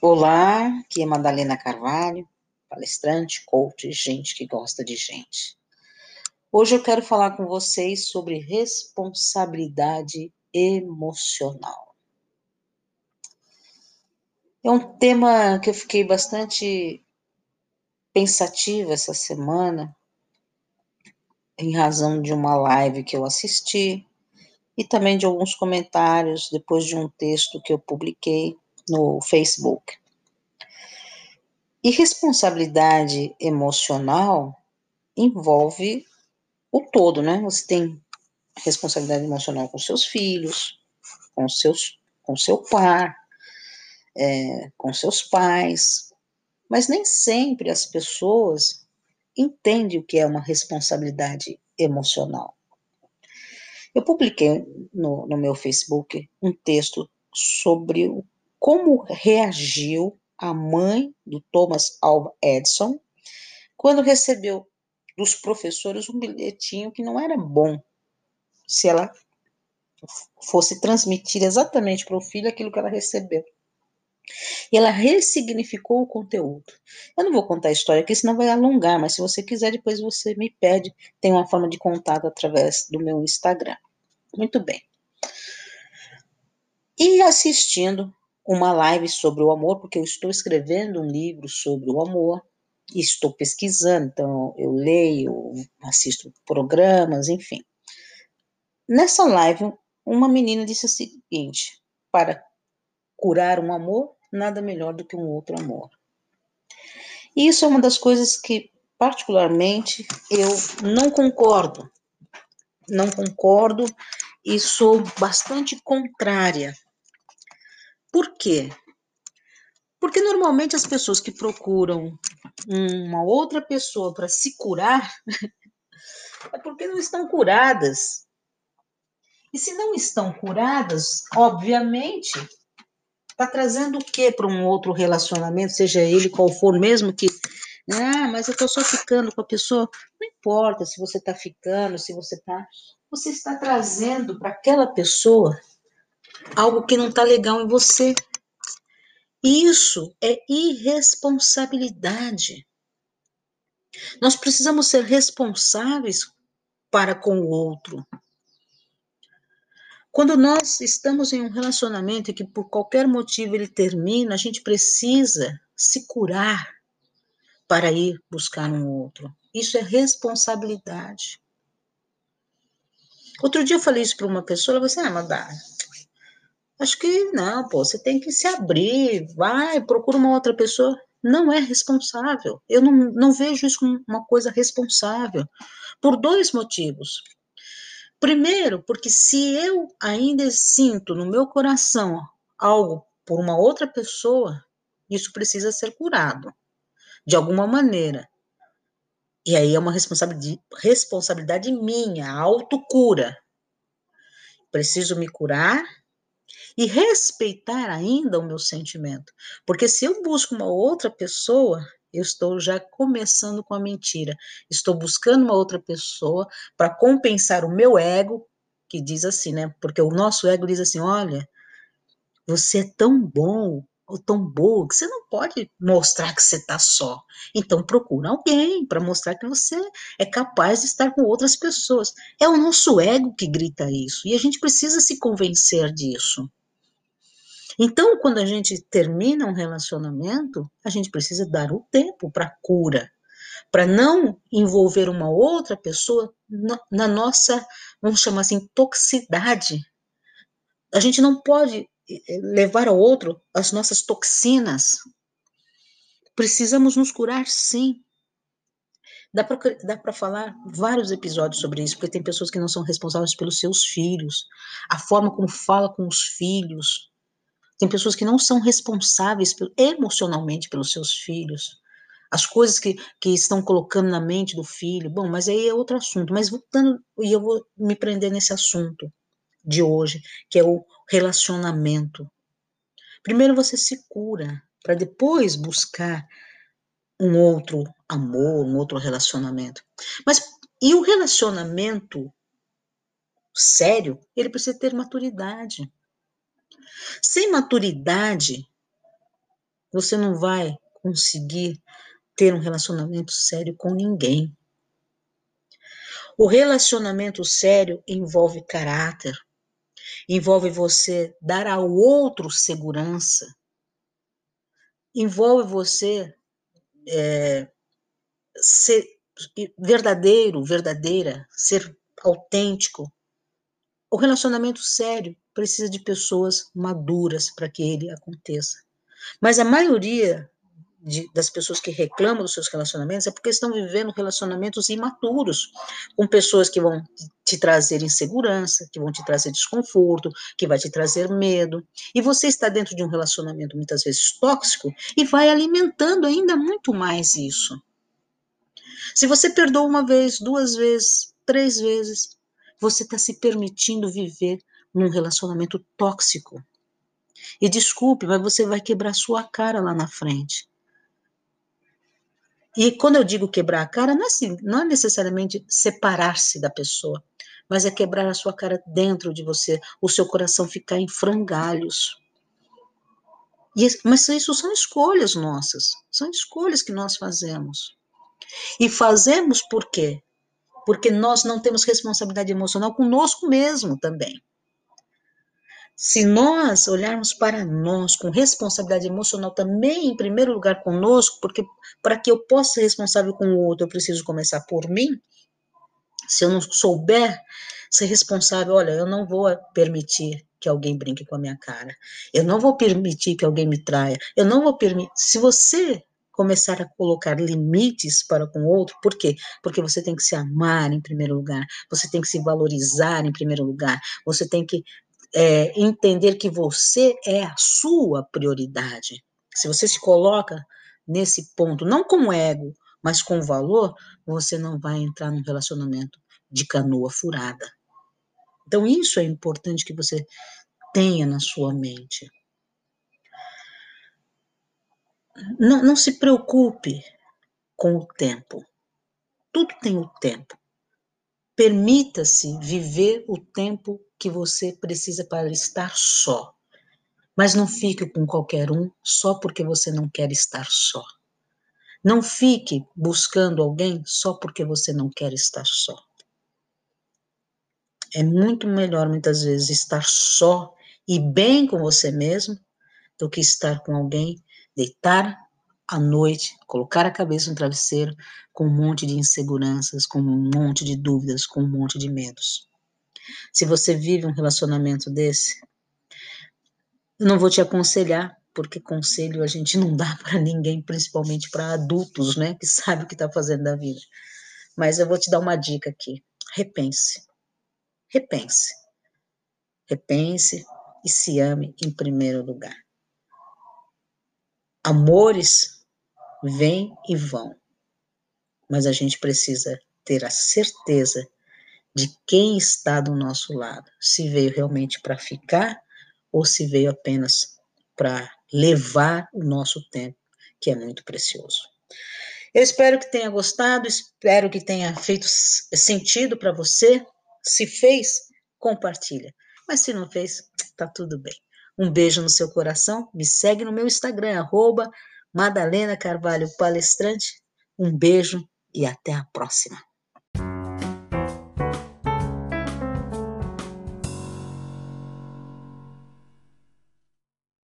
Olá, aqui é Madalena Carvalho, palestrante, coach, gente que gosta de gente. Hoje eu quero falar com vocês sobre responsabilidade emocional. É um tema que eu fiquei bastante pensativa essa semana, em razão de uma live que eu assisti e também de alguns comentários depois de um texto que eu publiquei no Facebook. E responsabilidade emocional envolve o todo, né? Você tem responsabilidade emocional com seus filhos, com seus, com seu par, é, com seus pais, mas nem sempre as pessoas entendem o que é uma responsabilidade emocional. Eu publiquei no, no meu Facebook um texto sobre como reagiu a mãe do Thomas Alva Edison quando recebeu dos professores um bilhetinho que não era bom se ela fosse transmitir exatamente para o filho aquilo que ela recebeu. E ela ressignificou o conteúdo. Eu não vou contar a história aqui, senão vai alongar, mas se você quiser, depois você me pede. Tem uma forma de contato através do meu Instagram. Muito bem. E assistindo uma live sobre o amor, porque eu estou escrevendo um livro sobre o amor, e estou pesquisando, então eu leio, assisto programas, enfim. Nessa live, uma menina disse o seguinte: para curar um amor, nada melhor do que um outro amor. E isso é uma das coisas que, particularmente, eu não concordo. Não concordo e sou bastante contrária por quê? Porque normalmente as pessoas que procuram uma outra pessoa para se curar é porque não estão curadas. E se não estão curadas, obviamente, está trazendo o que para um outro relacionamento, seja ele qual for, mesmo que. Ah, mas eu estou só ficando com a pessoa. Não importa se você está ficando, se você está. Você está trazendo para aquela pessoa algo que não está legal em você. Isso é irresponsabilidade. Nós precisamos ser responsáveis para com o outro. Quando nós estamos em um relacionamento que por qualquer motivo ele termina, a gente precisa se curar para ir buscar um outro. Isso é responsabilidade. Outro dia eu falei isso para uma pessoa, ela falou assim: ah, Madá, Acho que não, pô, você tem que se abrir, vai, procura uma outra pessoa. Não é responsável. Eu não, não vejo isso como uma coisa responsável. Por dois motivos. Primeiro, porque se eu ainda sinto no meu coração algo por uma outra pessoa, isso precisa ser curado, de alguma maneira. E aí é uma responsabilidade, minha, autocura. Preciso me curar e respeitar ainda o meu sentimento. Porque se eu busco uma outra pessoa, eu estou já começando com a mentira. Estou buscando uma outra pessoa para compensar o meu ego, que diz assim, né? Porque o nosso ego diz assim: olha, você é tão bom ou tão boa que você não pode mostrar que você está só. Então procura alguém para mostrar que você é capaz de estar com outras pessoas. É o nosso ego que grita isso e a gente precisa se convencer disso. Então, quando a gente termina um relacionamento, a gente precisa dar o tempo para cura, para não envolver uma outra pessoa na, nossa, vamos chamar assim, toxicidade. A gente não pode eh, levar ao outro as nossas toxinas. Precisamos nos curar, sim. Dá para falar vários episódios sobre isso, porque tem pessoas que não são responsáveis pelos seus filhos, a forma como fala com os filhos, tem pessoas que não são responsáveis emocionalmente pelos seus filhos. As coisas que, que estão colocando na mente do filho. Bom, mas aí é outro assunto. Mas voltando, e eu vou me prender nesse assunto de hoje, que é o relacionamento. Primeiro você se cura, para depois buscar um outro amor, um outro relacionamento. Mas e o relacionamento sério, ele precisa ter maturidade. Sem maturidade, você não vai conseguir ter um relacionamento sério com ninguém. O relacionamento sério envolve caráter, envolve você dar ao outro segurança, envolve você é, ser verdadeiro, verdadeira, ser autêntico. O relacionamento sério precisa de pessoas maduras para que ele aconteça. Mas a maioria de, das pessoas que reclamam dos seus relacionamentos é porque estão vivendo relacionamentos imaturos, com pessoas que vão te trazer insegurança, que vão te trazer desconforto, que vai te trazer medo. E você está dentro de um relacionamento muitas vezes tóxico e vai alimentando ainda muito mais isso. Se você perdoa uma vez, duas vezes, três vezes, você está se permitindo viver num relacionamento tóxico. E desculpe, mas você vai quebrar sua cara lá na frente. E quando eu digo quebrar a cara, não é, assim, não é necessariamente separar-se da pessoa, mas é quebrar a sua cara dentro de você, o seu coração ficar em frangalhos. E, mas isso são escolhas nossas, são escolhas que nós fazemos. E fazemos por quê? Porque nós não temos responsabilidade emocional conosco mesmo também. Se nós olharmos para nós com responsabilidade emocional também, em primeiro lugar conosco, porque para que eu possa ser responsável com o outro, eu preciso começar por mim. Se eu não souber ser responsável, olha, eu não vou permitir que alguém brinque com a minha cara. Eu não vou permitir que alguém me traia. Eu não vou permitir. Se você começar a colocar limites para com o outro, por quê? Porque você tem que se amar em primeiro lugar, você tem que se valorizar em primeiro lugar, você tem que é, entender que você é a sua prioridade. Se você se coloca nesse ponto, não com ego, mas com valor, você não vai entrar num relacionamento de canoa furada. Então, isso é importante que você tenha na sua mente. Não, não se preocupe com o tempo. Tudo tem o tempo. Permita-se viver o tempo que você precisa para estar só. Mas não fique com qualquer um só porque você não quer estar só. Não fique buscando alguém só porque você não quer estar só. É muito melhor, muitas vezes, estar só e bem com você mesmo do que estar com alguém, deitar à noite, colocar a cabeça no travesseiro com um monte de inseguranças, com um monte de dúvidas, com um monte de medos. Se você vive um relacionamento desse, eu não vou te aconselhar, porque conselho a gente não dá para ninguém, principalmente para adultos, né, que sabe o que está fazendo da vida. Mas eu vou te dar uma dica aqui. Repense. Repense. Repense e se ame em primeiro lugar. Amores vêm e vão, mas a gente precisa ter a certeza de quem está do nosso lado, se veio realmente para ficar ou se veio apenas para levar o nosso tempo, que é muito precioso. Eu espero que tenha gostado, espero que tenha feito sentido para você. Se fez, compartilha. Mas se não fez, tá tudo bem. Um beijo no seu coração. Me segue no meu Instagram, arroba Madalena Carvalho Palestrante. Um beijo e até a próxima.